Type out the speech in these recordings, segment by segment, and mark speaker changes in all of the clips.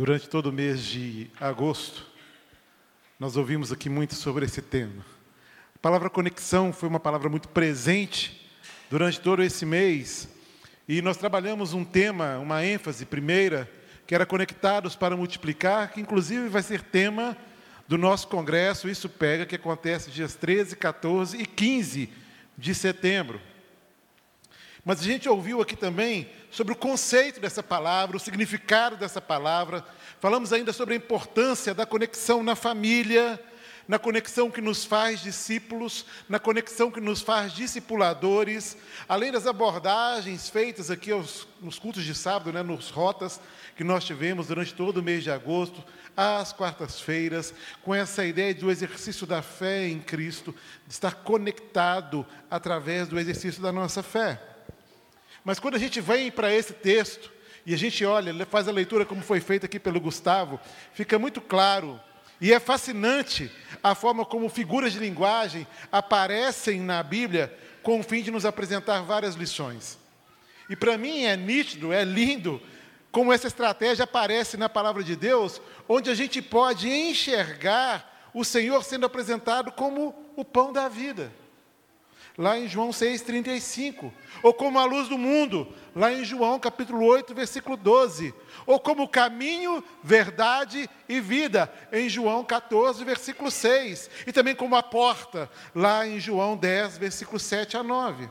Speaker 1: Durante todo o mês de agosto, nós ouvimos aqui muito sobre esse tema. A palavra conexão foi uma palavra muito presente durante todo esse mês, e nós trabalhamos um tema, uma ênfase primeira, que era conectados para multiplicar, que inclusive vai ser tema do nosso congresso, isso pega, que acontece dias 13, 14 e 15 de setembro. Mas a gente ouviu aqui também sobre o conceito dessa palavra, o significado dessa palavra. Falamos ainda sobre a importância da conexão na família, na conexão que nos faz discípulos, na conexão que nos faz discipuladores, além das abordagens feitas aqui aos, nos cultos de sábado, né, nos rotas que nós tivemos durante todo o mês de agosto, às quartas-feiras, com essa ideia do exercício da fé em Cristo, de estar conectado através do exercício da nossa fé. Mas quando a gente vem para esse texto e a gente olha, faz a leitura como foi feita aqui pelo Gustavo, fica muito claro e é fascinante a forma como figuras de linguagem aparecem na Bíblia com o fim de nos apresentar várias lições. E para mim é nítido, é lindo como essa estratégia aparece na palavra de Deus, onde a gente pode enxergar o Senhor sendo apresentado como o pão da vida lá em João 6,35. Ou como a luz do mundo, lá em João capítulo 8, versículo 12. Ou como caminho, verdade e vida, em João 14, versículo 6. E também como a porta, lá em João 10, versículo 7 a 9.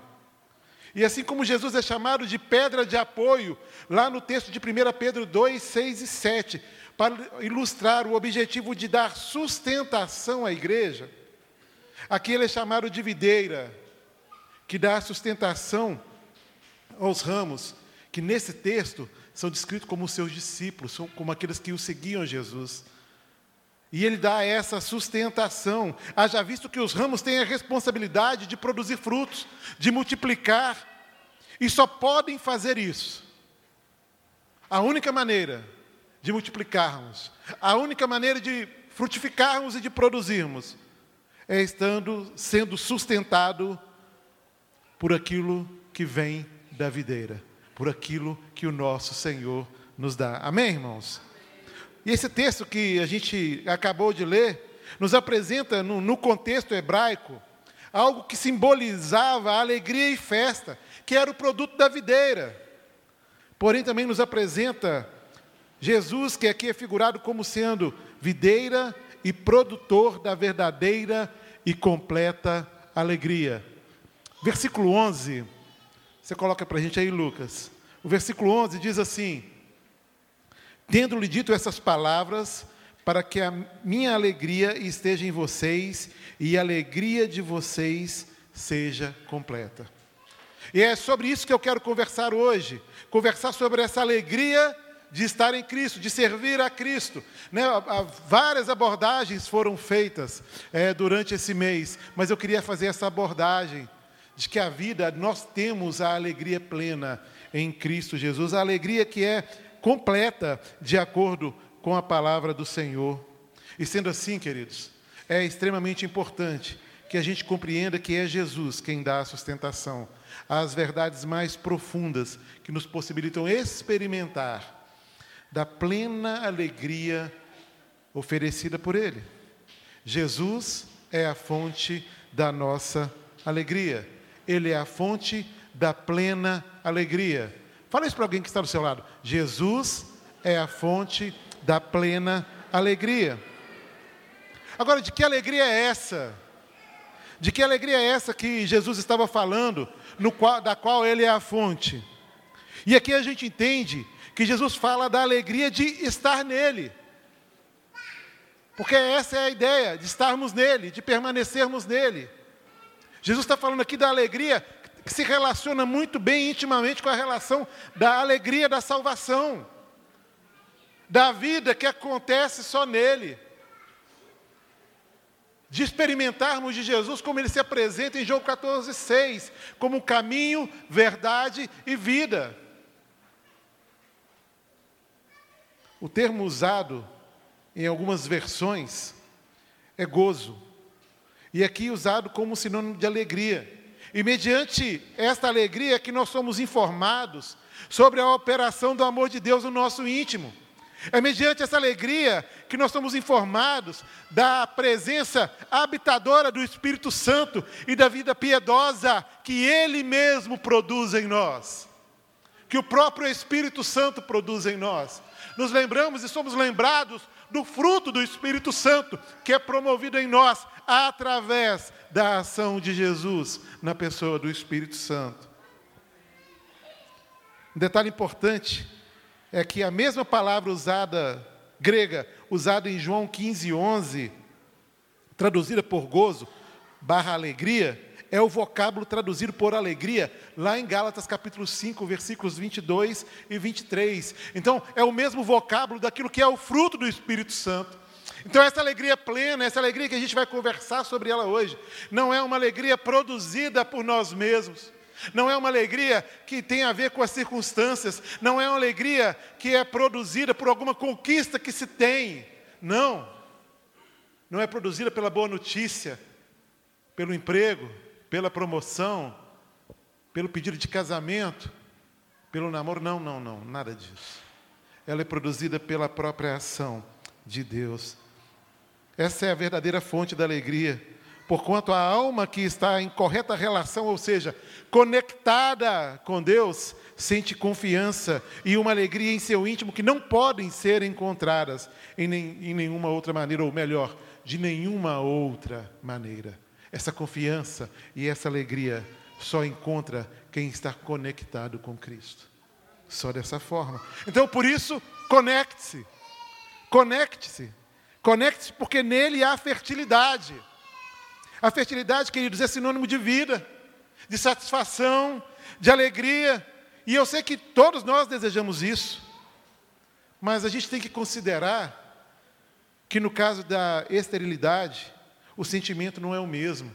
Speaker 1: E assim como Jesus é chamado de pedra de apoio, lá no texto de 1 Pedro 2, 6 e 7, para ilustrar o objetivo de dar sustentação à igreja, aqui ele é chamado de videira, que dá sustentação aos ramos, que nesse texto são descritos como seus discípulos, como aqueles que o seguiam Jesus. E ele dá essa sustentação, haja visto que os ramos têm a responsabilidade de produzir frutos, de multiplicar, e só podem fazer isso. A única maneira de multiplicarmos, a única maneira de frutificarmos e de produzirmos, é estando sendo sustentado por aquilo que vem da videira, por aquilo que o nosso Senhor nos dá. Amém, irmãos? E esse texto que a gente acabou de ler, nos apresenta, no, no contexto hebraico, algo que simbolizava alegria e festa, que era o produto da videira. Porém, também nos apresenta Jesus, que aqui é figurado como sendo videira e produtor da verdadeira e completa alegria. Versículo 11, você coloca para a gente aí, Lucas. O versículo 11 diz assim: Tendo-lhe dito essas palavras, para que a minha alegria esteja em vocês e a alegria de vocês seja completa. E é sobre isso que eu quero conversar hoje. Conversar sobre essa alegria de estar em Cristo, de servir a Cristo. Né? Várias abordagens foram feitas é, durante esse mês, mas eu queria fazer essa abordagem de que a vida, nós temos a alegria plena em Cristo Jesus, a alegria que é completa de acordo com a palavra do Senhor. E sendo assim, queridos, é extremamente importante que a gente compreenda que é Jesus quem dá a sustentação, as verdades mais profundas que nos possibilitam experimentar da plena alegria oferecida por Ele. Jesus é a fonte da nossa alegria. Ele é a fonte da plena alegria. Fala isso para alguém que está do seu lado. Jesus é a fonte da plena alegria. Agora, de que alegria é essa? De que alegria é essa que Jesus estava falando, qual, da qual Ele é a fonte? E aqui a gente entende que Jesus fala da alegria de estar nele. Porque essa é a ideia, de estarmos nele, de permanecermos nele. Jesus está falando aqui da alegria que se relaciona muito bem intimamente com a relação da alegria da salvação, da vida que acontece só nele, de experimentarmos de Jesus como ele se apresenta em João 14, 6, como caminho, verdade e vida. O termo usado em algumas versões é gozo e aqui usado como sinônimo de alegria. E mediante esta alegria é que nós somos informados sobre a operação do amor de Deus no nosso íntimo. É mediante essa alegria que nós somos informados da presença habitadora do Espírito Santo e da vida piedosa que Ele mesmo produz em nós. Que o próprio Espírito Santo produz em nós. Nos lembramos e somos lembrados do fruto do Espírito Santo que é promovido em nós através da ação de Jesus na pessoa do Espírito Santo. Um detalhe importante é que a mesma palavra usada, grega, usada em João 15, 11, traduzida por gozo, barra alegria, é o vocábulo traduzido por alegria, lá em Gálatas capítulo 5, versículos 22 e 23. Então, é o mesmo vocábulo daquilo que é o fruto do Espírito Santo. Então, essa alegria plena, essa alegria que a gente vai conversar sobre ela hoje, não é uma alegria produzida por nós mesmos, não é uma alegria que tem a ver com as circunstâncias, não é uma alegria que é produzida por alguma conquista que se tem. Não. Não é produzida pela boa notícia, pelo emprego, pela promoção, pelo pedido de casamento, pelo namoro. Não, não, não, nada disso. Ela é produzida pela própria ação de Deus. Essa é a verdadeira fonte da alegria porquanto a alma que está em correta relação, ou seja, conectada com Deus, sente confiança e uma alegria em seu íntimo que não podem ser encontradas em, nem, em nenhuma outra maneira, ou melhor, de nenhuma outra maneira. Essa confiança e essa alegria só encontra quem está conectado com Cristo. Só dessa forma. Então, por isso, conecte-se. Conecte-se. Conecte-se, porque nele há fertilidade. A fertilidade, queridos, é sinônimo de vida, de satisfação, de alegria. E eu sei que todos nós desejamos isso. Mas a gente tem que considerar que no caso da esterilidade, o sentimento não é o mesmo.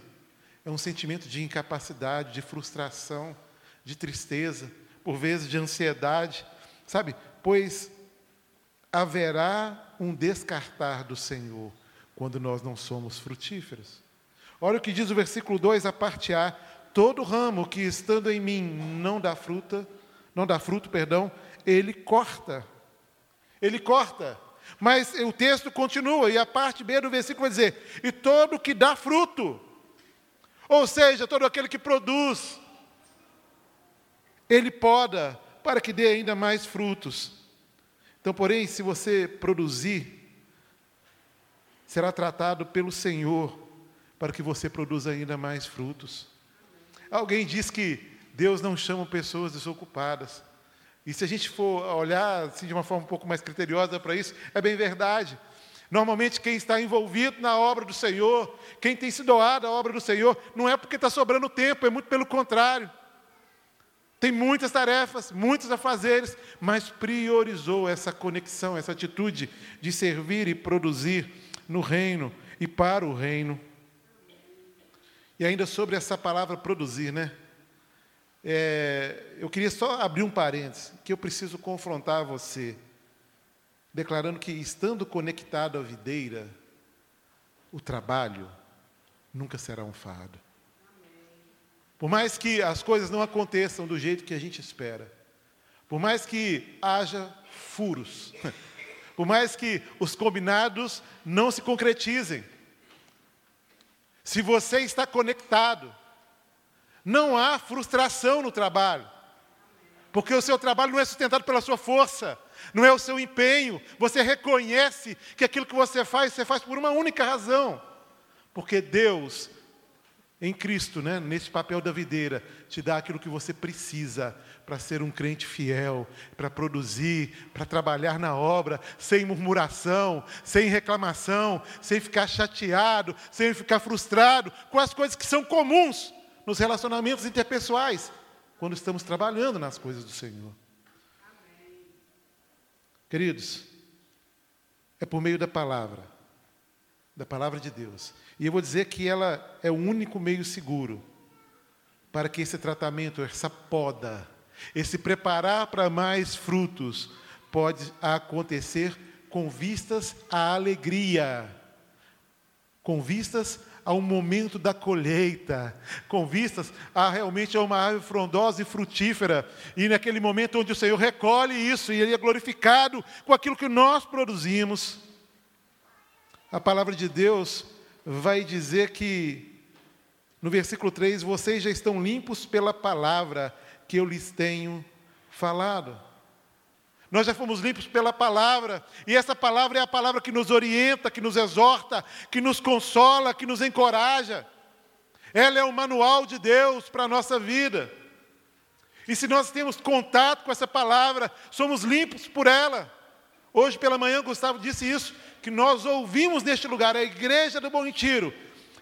Speaker 1: É um sentimento de incapacidade, de frustração, de tristeza, por vezes de ansiedade, sabe? Pois haverá um descartar do Senhor quando nós não somos frutíferos. Olha o que diz o versículo 2, a parte A: todo ramo que estando em mim não dá fruta, não dá fruto, perdão, ele corta. Ele corta. Mas o texto continua, e a parte B do versículo vai dizer: e todo que dá fruto, ou seja, todo aquele que produz, ele poda para que dê ainda mais frutos. Então, porém, se você produzir, será tratado pelo Senhor para que você produza ainda mais frutos. Alguém diz que Deus não chama pessoas desocupadas. E se a gente for olhar assim, de uma forma um pouco mais criteriosa para isso, é bem verdade. Normalmente, quem está envolvido na obra do Senhor, quem tem se doado à obra do Senhor, não é porque está sobrando tempo, é muito pelo contrário. Tem muitas tarefas, muitos afazeres, mas priorizou essa conexão, essa atitude de servir e produzir no reino e para o reino. E ainda sobre essa palavra produzir, né? É, eu queria só abrir um parênteses, que eu preciso confrontar você, declarando que estando conectado à videira, o trabalho nunca será um fardo. Por mais que as coisas não aconteçam do jeito que a gente espera, por mais que haja furos, por mais que os combinados não se concretizem, se você está conectado, não há frustração no trabalho. Porque o seu trabalho não é sustentado pela sua força, não é o seu empenho. Você reconhece que aquilo que você faz, você faz por uma única razão. Porque Deus em Cristo, né, nesse papel da videira, te dá aquilo que você precisa para ser um crente fiel, para produzir, para trabalhar na obra, sem murmuração, sem reclamação, sem ficar chateado, sem ficar frustrado com as coisas que são comuns nos relacionamentos interpessoais, quando estamos trabalhando nas coisas do Senhor. Amém. Queridos, é por meio da palavra da palavra de Deus. E eu vou dizer que ela é o único meio seguro para que esse tratamento, essa poda, esse preparar para mais frutos, pode acontecer com vistas à alegria. Com vistas ao momento da colheita, com vistas a realmente uma árvore frondosa e frutífera, e naquele momento onde o Senhor recolhe isso e ele é glorificado com aquilo que nós produzimos. A palavra de Deus vai dizer que no versículo 3, vocês já estão limpos pela palavra que eu lhes tenho falado. Nós já fomos limpos pela palavra, e essa palavra é a palavra que nos orienta, que nos exorta, que nos consola, que nos encoraja. Ela é o manual de Deus para a nossa vida. E se nós temos contato com essa palavra, somos limpos por ela. Hoje pela manhã, Gustavo disse isso, que nós ouvimos neste lugar, a igreja do Bom Retiro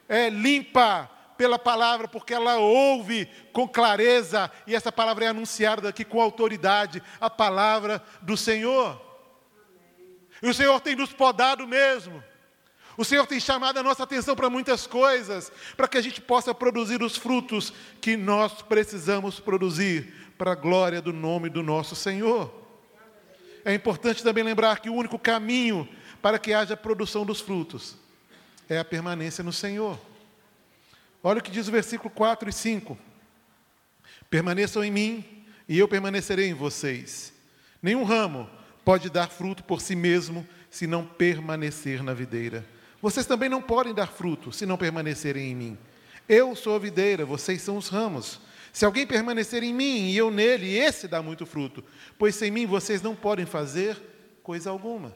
Speaker 1: é limpa pela palavra, porque ela ouve com clareza, e essa palavra é anunciada aqui com autoridade a palavra do Senhor. E o Senhor tem nos podado mesmo. O Senhor tem chamado a nossa atenção para muitas coisas, para que a gente possa produzir os frutos que nós precisamos produzir para a glória do nome do nosso Senhor. É importante também lembrar que o único caminho para que haja produção dos frutos é a permanência no Senhor. Olha o que diz o versículo 4 e 5. Permaneçam em mim e eu permanecerei em vocês. Nenhum ramo pode dar fruto por si mesmo se não permanecer na videira. Vocês também não podem dar fruto se não permanecerem em mim. Eu sou a videira, vocês são os ramos. Se alguém permanecer em mim e eu nele, esse dá muito fruto, pois sem mim vocês não podem fazer coisa alguma.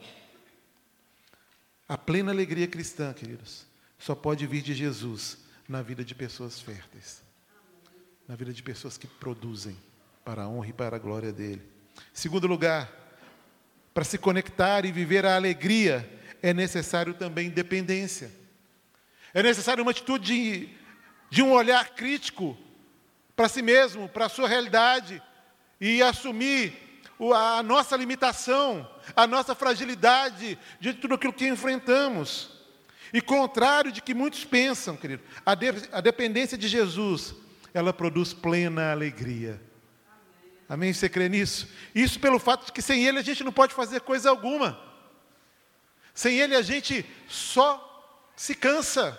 Speaker 1: A plena alegria cristã, queridos, só pode vir de Jesus na vida de pessoas férteis, na vida de pessoas que produzem para a honra e para a glória dele. Segundo lugar, para se conectar e viver a alegria, é necessário também dependência. É necessário uma atitude de, de um olhar crítico para si mesmo, para a sua realidade, e assumir a nossa limitação, a nossa fragilidade de tudo aquilo que enfrentamos. E contrário de que muitos pensam, querido, a, de, a dependência de Jesus, ela produz plena alegria. Amém? Você crê nisso? Isso pelo fato de que sem Ele a gente não pode fazer coisa alguma. Sem Ele a gente só se cansa.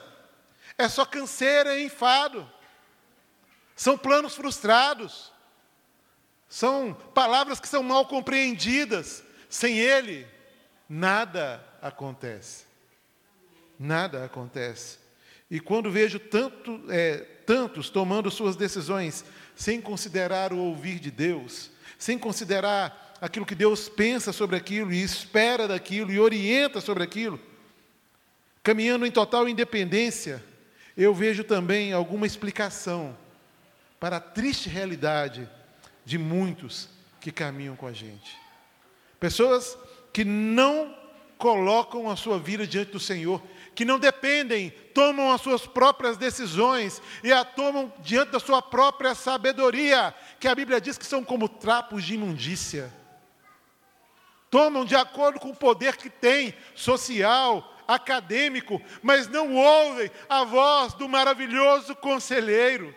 Speaker 1: É só canseira e enfado. São planos frustrados. São palavras que são mal compreendidas. Sem Ele, nada acontece nada acontece. E quando vejo tanto, é, tantos tomando suas decisões sem considerar o ouvir de Deus, sem considerar aquilo que Deus pensa sobre aquilo e espera daquilo e orienta sobre aquilo, caminhando em total independência, eu vejo também alguma explicação para a triste realidade de muitos que caminham com a gente. Pessoas que não colocam a sua vida diante do Senhor que não dependem, tomam as suas próprias decisões e a tomam diante da sua própria sabedoria, que a Bíblia diz que são como trapos de imundícia. Tomam de acordo com o poder que têm, social, acadêmico, mas não ouvem a voz do maravilhoso conselheiro.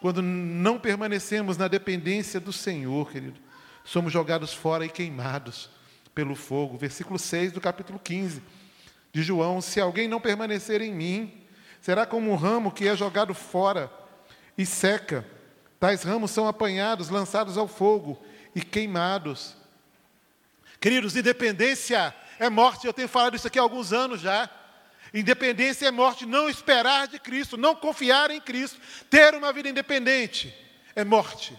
Speaker 1: Quando não permanecemos na dependência do Senhor, querido, somos jogados fora e queimados pelo fogo. Versículo 6 do capítulo 15 de João: Se alguém não permanecer em mim, será como um ramo que é jogado fora e seca. Tais ramos são apanhados, lançados ao fogo e queimados. Queridos, independência é morte. Eu tenho falado isso aqui há alguns anos já. Independência é morte, não esperar de Cristo, não confiar em Cristo, ter uma vida independente é morte.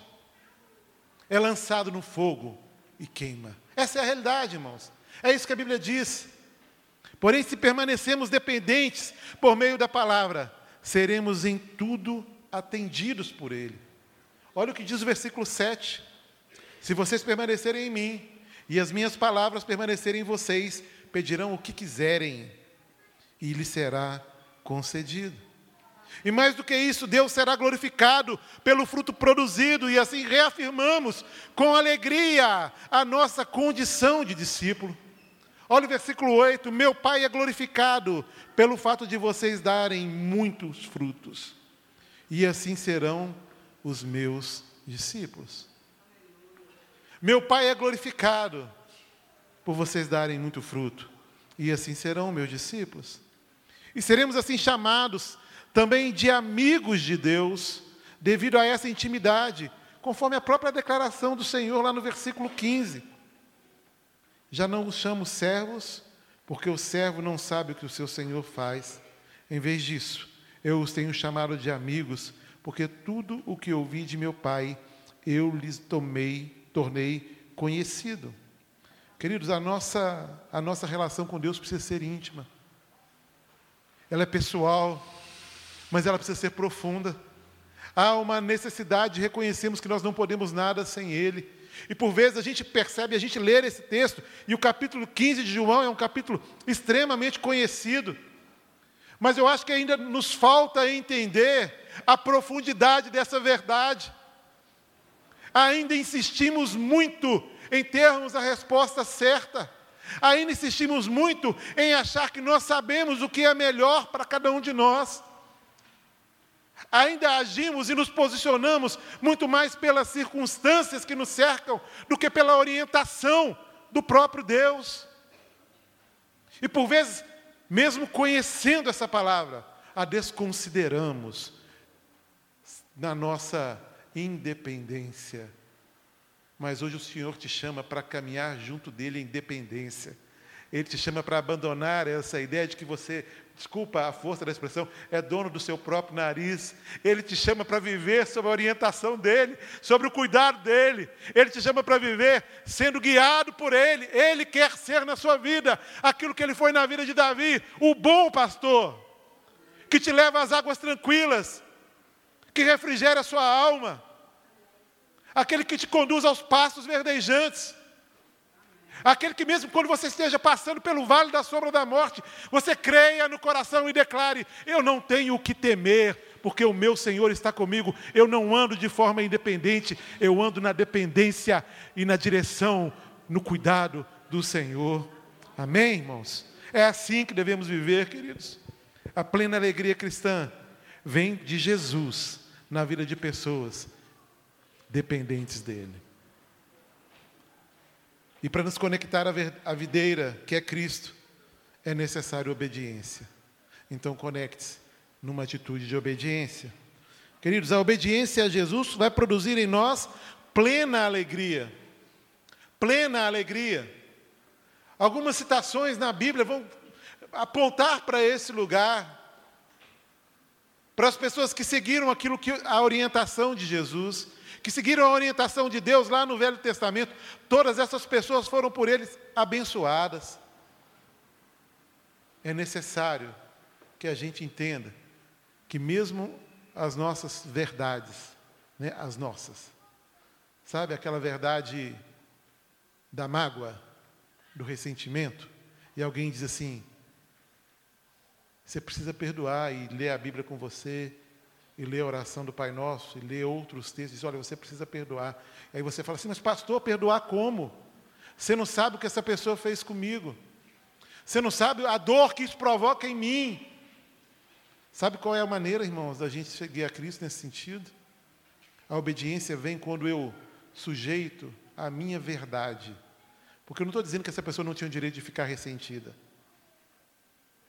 Speaker 1: É lançado no fogo e queima. Essa é a realidade, irmãos. É isso que a Bíblia diz. Porém, se permanecemos dependentes por meio da palavra, seremos em tudo atendidos por Ele. Olha o que diz o versículo 7. Se vocês permanecerem em mim e as minhas palavras permanecerem em vocês, pedirão o que quiserem e lhes será concedido. E mais do que isso, Deus será glorificado pelo fruto produzido, e assim reafirmamos com alegria a nossa condição de discípulo. Olha o versículo 8: Meu Pai é glorificado pelo fato de vocês darem muitos frutos, e assim serão os meus discípulos. Meu Pai é glorificado por vocês darem muito fruto, e assim serão meus discípulos. E seremos assim chamados também de amigos de Deus, devido a essa intimidade, conforme a própria declaração do Senhor lá no versículo 15. Já não os chamo servos, porque o servo não sabe o que o seu Senhor faz. Em vez disso, eu os tenho chamado de amigos, porque tudo o que ouvi de meu Pai, eu lhes tomei, tornei conhecido. Queridos, a nossa, a nossa relação com Deus precisa ser íntima. Ela é pessoal, mas ela precisa ser profunda. Há uma necessidade de reconhecermos que nós não podemos nada sem Ele. E por vezes a gente percebe, a gente lê esse texto, e o capítulo 15 de João é um capítulo extremamente conhecido. Mas eu acho que ainda nos falta entender a profundidade dessa verdade. Ainda insistimos muito em termos a resposta certa. Ainda insistimos muito em achar que nós sabemos o que é melhor para cada um de nós. Ainda agimos e nos posicionamos muito mais pelas circunstâncias que nos cercam do que pela orientação do próprio Deus. E por vezes, mesmo conhecendo essa palavra, a desconsideramos na nossa independência. Mas hoje o Senhor te chama para caminhar junto dele em dependência. Ele te chama para abandonar essa ideia de que você, desculpa a força da expressão, é dono do seu próprio nariz. Ele te chama para viver sob a orientação dele, sobre o cuidado dele. Ele te chama para viver sendo guiado por ele. Ele quer ser na sua vida aquilo que ele foi na vida de Davi, o bom pastor, que te leva às águas tranquilas, que refrigera a sua alma, aquele que te conduz aos passos verdejantes Aquele que, mesmo quando você esteja passando pelo vale da sombra da morte, você creia no coração e declare: Eu não tenho o que temer, porque o meu Senhor está comigo. Eu não ando de forma independente, eu ando na dependência e na direção, no cuidado do Senhor. Amém, irmãos? É assim que devemos viver, queridos. A plena alegria cristã vem de Jesus na vida de pessoas dependentes dEle. E para nos conectar à videira, que é Cristo, é necessário obediência. Então conecte-se numa atitude de obediência. Queridos, a obediência a Jesus vai produzir em nós plena alegria. Plena alegria. Algumas citações na Bíblia vão apontar para esse lugar. Para as pessoas que seguiram aquilo que a orientação de Jesus que seguiram a orientação de Deus lá no Velho Testamento, todas essas pessoas foram por eles abençoadas. É necessário que a gente entenda que mesmo as nossas verdades, né, as nossas, sabe aquela verdade da mágoa, do ressentimento, e alguém diz assim: você precisa perdoar e ler a Bíblia com você, e lê a oração do Pai Nosso, e lê outros textos, diz, olha, você precisa perdoar. E aí você fala assim, mas pastor, perdoar como? Você não sabe o que essa pessoa fez comigo. Você não sabe a dor que isso provoca em mim. Sabe qual é a maneira, irmãos, da gente seguir a Cristo nesse sentido? A obediência vem quando eu sujeito a minha verdade. Porque eu não estou dizendo que essa pessoa não tinha o direito de ficar ressentida.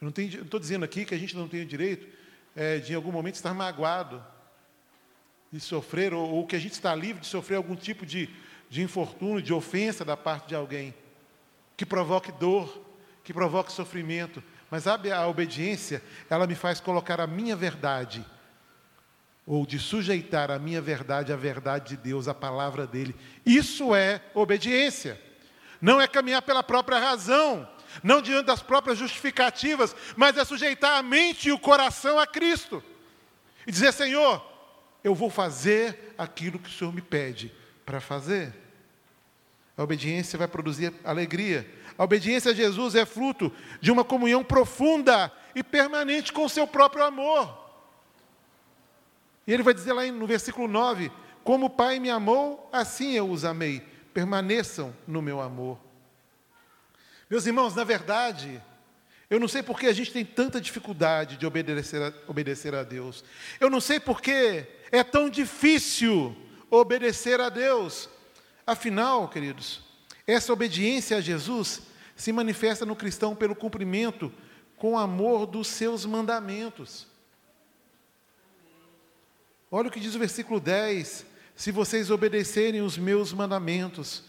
Speaker 1: Eu não estou dizendo aqui que a gente não tem o direito é, de em algum momento estar magoado, de sofrer, ou, ou, que a gente está livre de sofrer algum tipo de, de infortúnio, de ofensa da parte de alguém, que provoque dor, que provoque sofrimento. Mas a obediência, ela me faz colocar a minha verdade, ou de sujeitar a minha verdade à verdade de Deus, à palavra dele. Isso é obediência. Não é caminhar pela própria razão, não diante das próprias justificativas, mas é sujeitar a mente e o coração a Cristo. E dizer: Senhor, eu vou fazer aquilo que o Senhor me pede para fazer. A obediência vai produzir alegria. A obediência a Jesus é fruto de uma comunhão profunda e permanente com o seu próprio amor. E ele vai dizer lá no versículo 9: Como o Pai me amou, assim eu os amei. Permaneçam no meu amor. Meus irmãos, na verdade, eu não sei por que a gente tem tanta dificuldade de obedecer a, obedecer a Deus. Eu não sei por que é tão difícil obedecer a Deus. Afinal, queridos, essa obediência a Jesus se manifesta no cristão pelo cumprimento com amor dos seus mandamentos. Olha o que diz o versículo 10: Se vocês obedecerem os meus mandamentos,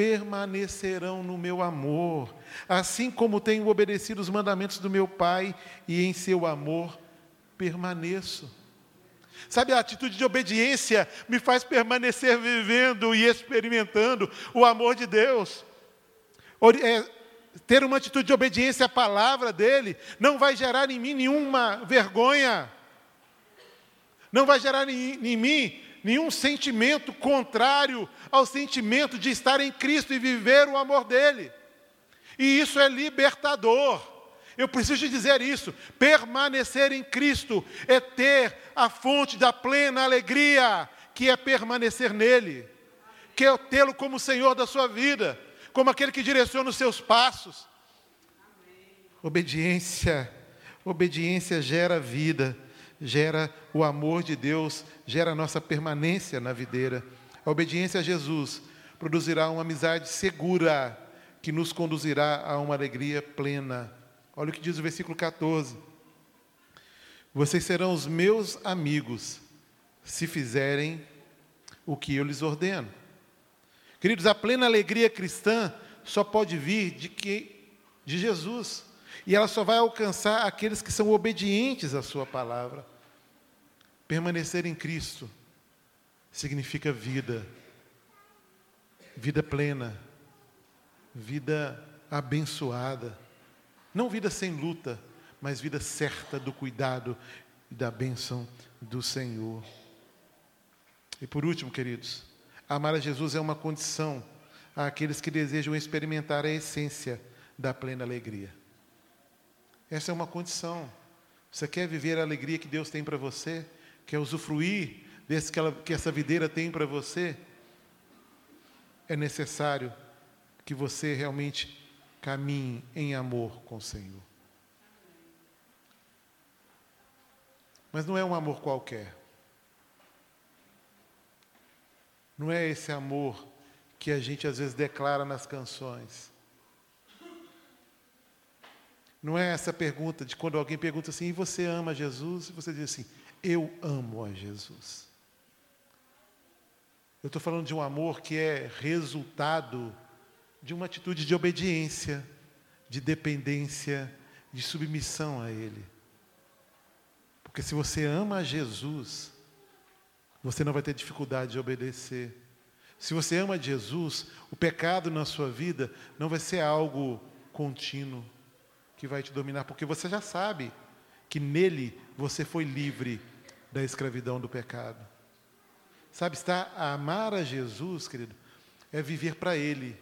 Speaker 1: permanecerão no meu amor, assim como tenho obedecido os mandamentos do meu Pai, e em seu amor permaneço. Sabe, a atitude de obediência me faz permanecer vivendo e experimentando o amor de Deus. É, ter uma atitude de obediência à palavra dele não vai gerar em mim nenhuma vergonha, não vai gerar em, em mim nenhum sentimento contrário ao sentimento de estar em Cristo e viver o amor dele. E isso é libertador. Eu preciso dizer isso. Permanecer em Cristo é ter a fonte da plena alegria, que é permanecer nele, que é tê-lo como Senhor da sua vida, como aquele que direciona os seus passos. Obediência, obediência gera vida gera o amor de Deus, gera a nossa permanência na videira. A obediência a Jesus produzirá uma amizade segura que nos conduzirá a uma alegria plena. Olha o que diz o versículo 14: Vocês serão os meus amigos se fizerem o que eu lhes ordeno. Queridos, a plena alegria cristã só pode vir de que de Jesus. E ela só vai alcançar aqueles que são obedientes à sua palavra. Permanecer em Cristo significa vida, vida plena, vida abençoada. Não vida sem luta, mas vida certa do cuidado e da bênção do Senhor. E por último, queridos, amar a Jesus é uma condição àqueles que desejam experimentar a essência da plena alegria. Essa é uma condição. Você quer viver a alegria que Deus tem para você? quer usufruir desse que, ela, que essa videira tem para você, é necessário que você realmente caminhe em amor com o Senhor. Mas não é um amor qualquer. Não é esse amor que a gente às vezes declara nas canções. Não é essa pergunta de quando alguém pergunta assim, e você ama Jesus? E você diz assim, eu amo a Jesus. Eu estou falando de um amor que é resultado de uma atitude de obediência, de dependência, de submissão a Ele. Porque se você ama a Jesus, você não vai ter dificuldade de obedecer. Se você ama Jesus, o pecado na sua vida não vai ser algo contínuo que vai te dominar, porque você já sabe que nele você foi livre da escravidão do pecado. Sabe, estar a amar a Jesus, querido, é viver para Ele.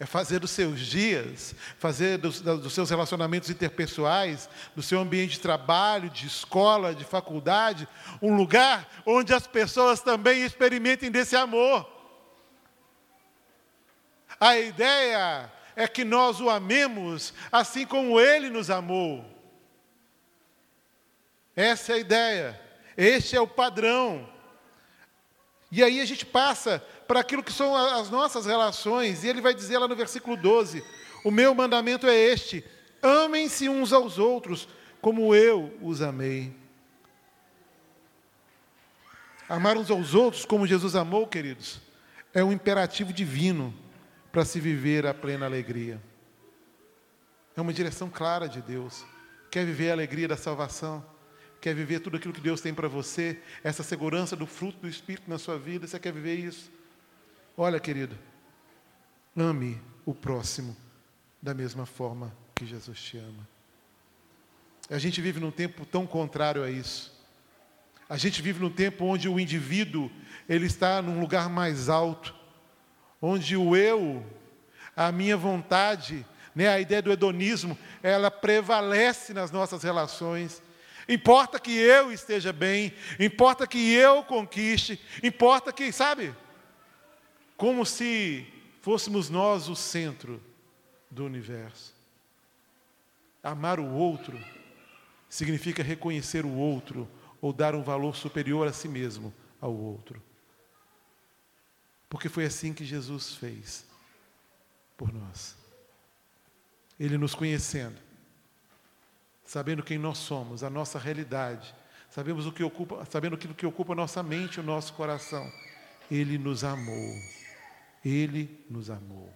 Speaker 1: É fazer dos seus dias, fazer dos, dos, seus relacionamentos interpessoais, do seu ambiente de trabalho, de escola, de faculdade, um lugar onde as pessoas também experimentem desse amor. A ideia é que nós o amemos assim como ele nos amou. Essa é a ideia. Este é o padrão. E aí a gente passa para aquilo que são as nossas relações, e ele vai dizer lá no versículo 12: O meu mandamento é este: amem-se uns aos outros, como eu os amei. Amar uns aos outros como Jesus amou, queridos, é um imperativo divino para se viver a plena alegria. É uma direção clara de Deus. Quer viver a alegria da salvação? Quer viver tudo aquilo que Deus tem para você? Essa segurança do fruto do Espírito na sua vida? Você quer viver isso? Olha, querido, ame o próximo da mesma forma que Jesus te ama. A gente vive num tempo tão contrário a isso. A gente vive num tempo onde o indivíduo ele está num lugar mais alto, onde o eu, a minha vontade, né, a ideia do hedonismo, ela prevalece nas nossas relações. Importa que eu esteja bem, importa que eu conquiste, importa que, sabe? Como se fôssemos nós o centro do universo. Amar o outro significa reconhecer o outro ou dar um valor superior a si mesmo ao outro. Porque foi assim que Jesus fez por nós. Ele nos conhecendo, sabendo quem nós somos, a nossa realidade, sabemos o que ocupa, sabendo aquilo que ocupa a nossa mente, o nosso coração. Ele nos amou. Ele nos amou.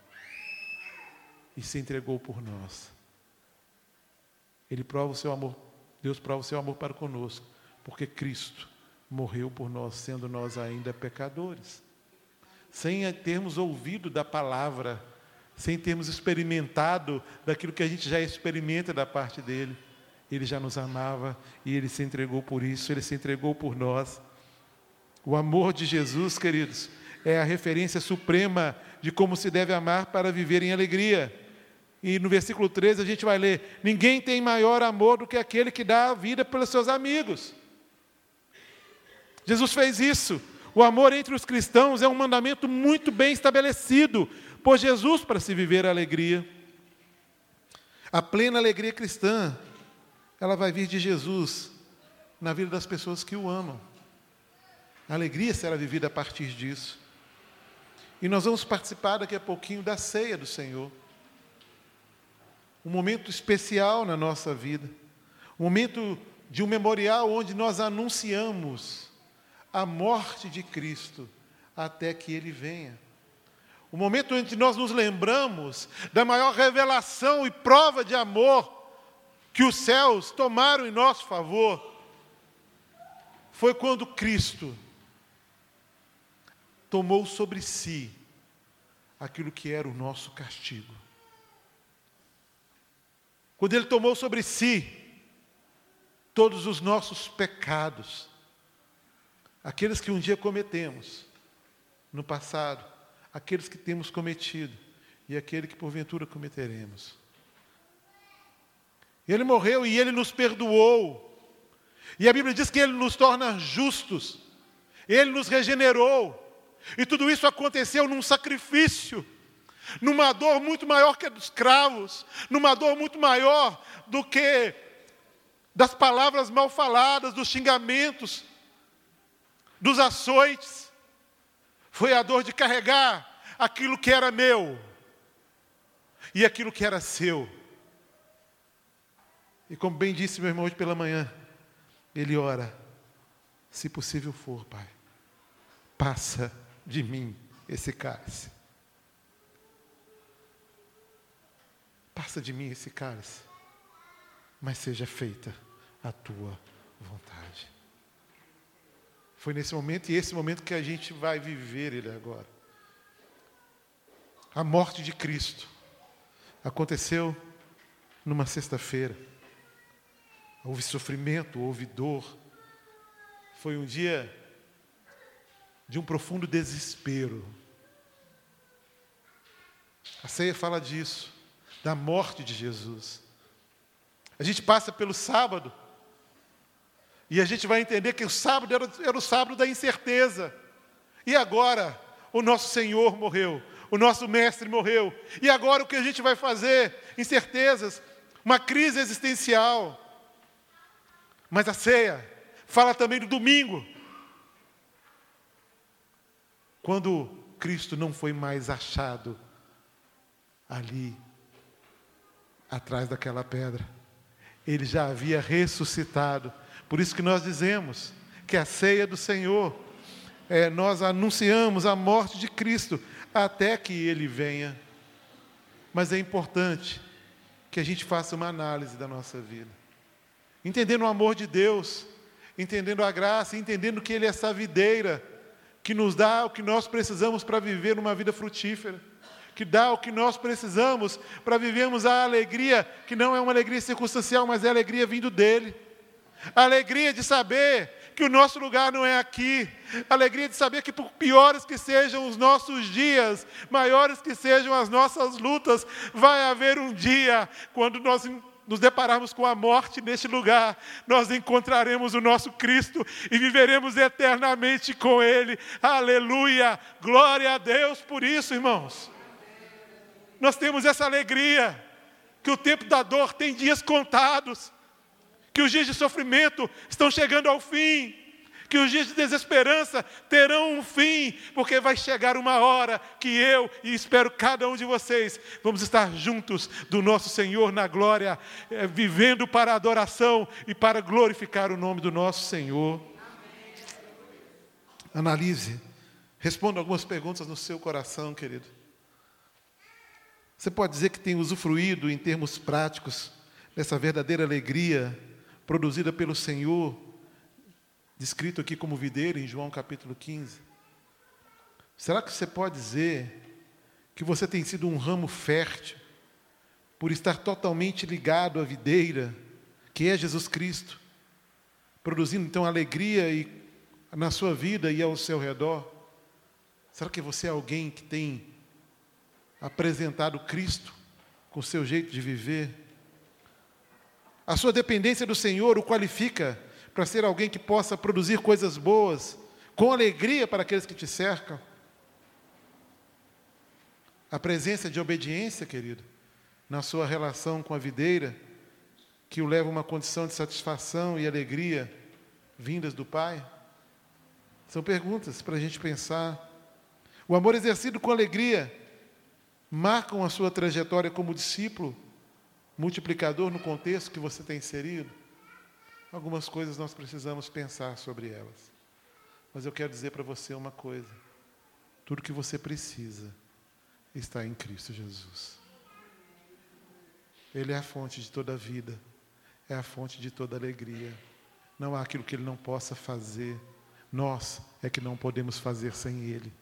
Speaker 1: E se entregou por nós. Ele prova o seu amor, Deus prova o seu amor para conosco, porque Cristo morreu por nós, sendo nós ainda pecadores. Sem termos ouvido da palavra, sem termos experimentado daquilo que a gente já experimenta da parte dele. Ele já nos amava e ele se entregou por isso, ele se entregou por nós. O amor de Jesus, queridos, é a referência suprema de como se deve amar para viver em alegria. E no versículo 13 a gente vai ler: Ninguém tem maior amor do que aquele que dá a vida pelos seus amigos. Jesus fez isso. O amor entre os cristãos é um mandamento muito bem estabelecido por Jesus para se viver a alegria. A plena alegria cristã, ela vai vir de Jesus na vida das pessoas que o amam. A alegria será vivida a partir disso. E nós vamos participar daqui a pouquinho da ceia do Senhor. Um momento especial na nossa vida. Um momento de um memorial onde nós anunciamos a morte de Cristo até que Ele venha. O momento em que nós nos lembramos da maior revelação e prova de amor que os céus tomaram em nosso favor, foi quando Cristo tomou sobre si aquilo que era o nosso castigo. Quando Ele tomou sobre si todos os nossos pecados, aqueles que um dia cometemos no passado, aqueles que temos cometido e aquele que porventura cometeremos. Ele morreu e ele nos perdoou. E a Bíblia diz que ele nos torna justos. Ele nos regenerou. E tudo isso aconteceu num sacrifício, numa dor muito maior que a dos cravos, numa dor muito maior do que das palavras mal faladas, dos xingamentos, dos açoites. Foi a dor de carregar aquilo que era meu e aquilo que era seu. E como bem disse meu irmão hoje pela manhã, ele ora, se possível for, Pai, passa de mim esse cálice. Passa de mim esse cálice, mas seja feita a tua vontade. Foi nesse momento e esse momento que a gente vai viver ele agora. A morte de Cristo aconteceu numa sexta-feira. Houve sofrimento, houve dor. Foi um dia de um profundo desespero. A ceia fala disso, da morte de Jesus. A gente passa pelo sábado e a gente vai entender que o sábado era, era o sábado da incerteza. E agora, o nosso Senhor morreu, o nosso Mestre morreu. E agora o que a gente vai fazer? Incertezas, uma crise existencial. Mas a ceia fala também do domingo, quando Cristo não foi mais achado ali, atrás daquela pedra, ele já havia ressuscitado. Por isso que nós dizemos que a ceia do Senhor, é, nós anunciamos a morte de Cristo até que ele venha. Mas é importante que a gente faça uma análise da nossa vida, entendendo o amor de Deus, entendendo a graça, entendendo que Ele é essa videira que nos dá o que nós precisamos para viver uma vida frutífera, que dá o que nós precisamos para vivermos a alegria, que não é uma alegria circunstancial, mas é a alegria vindo dele. A alegria de saber que o nosso lugar não é aqui. A alegria de saber que, por piores que sejam os nossos dias, maiores que sejam as nossas lutas, vai haver um dia quando nós nos depararmos com a morte neste lugar, nós encontraremos o nosso Cristo e viveremos eternamente com Ele. Aleluia! Glória a Deus por isso, irmãos. Nós temos essa alegria, que o tempo da dor tem dias contados, que os dias de sofrimento estão chegando ao fim, que os dias de desesperança terão um fim, porque vai chegar uma hora que eu e espero cada um de vocês vamos estar juntos do nosso Senhor na glória, eh, vivendo para adoração e para glorificar o nome do nosso Senhor. Analise, responda algumas perguntas no seu coração, querido. Você pode dizer que tem usufruído em termos práticos dessa verdadeira alegria produzida pelo Senhor descrito aqui como videira em João capítulo 15. Será que você pode dizer que você tem sido um ramo fértil por estar totalmente ligado à videira, que é Jesus Cristo, produzindo então alegria e, na sua vida e ao seu redor? Será que você é alguém que tem apresentado Cristo com o seu jeito de viver? A sua dependência do Senhor o qualifica para ser alguém que possa produzir coisas boas, com alegria para aqueles que te cercam. A presença de obediência, querido, na sua relação com a videira, que o leva a uma condição de satisfação e alegria vindas do Pai? São perguntas para a gente pensar. O amor exercido com alegria marcam a sua trajetória como discípulo, multiplicador no contexto que você tem inserido? Algumas coisas nós precisamos pensar sobre elas. Mas eu quero dizer para você uma coisa: tudo que você precisa está em Cristo Jesus. Ele é a fonte de toda vida, é a fonte de toda alegria. Não há aquilo que Ele não possa fazer. Nós é que não podemos fazer sem Ele.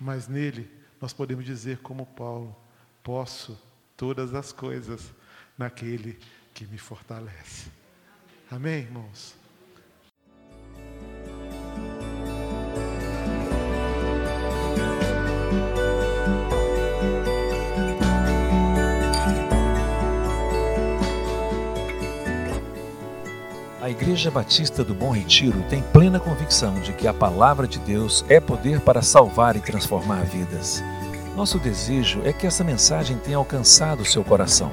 Speaker 1: Mas nele nós podemos dizer, como Paulo: posso todas as coisas naquele que me fortalece. Amém, irmãos?
Speaker 2: A Igreja Batista do Bom Retiro tem plena convicção de que a palavra de Deus é poder para salvar e transformar vidas. Nosso desejo é que essa mensagem tenha alcançado seu coração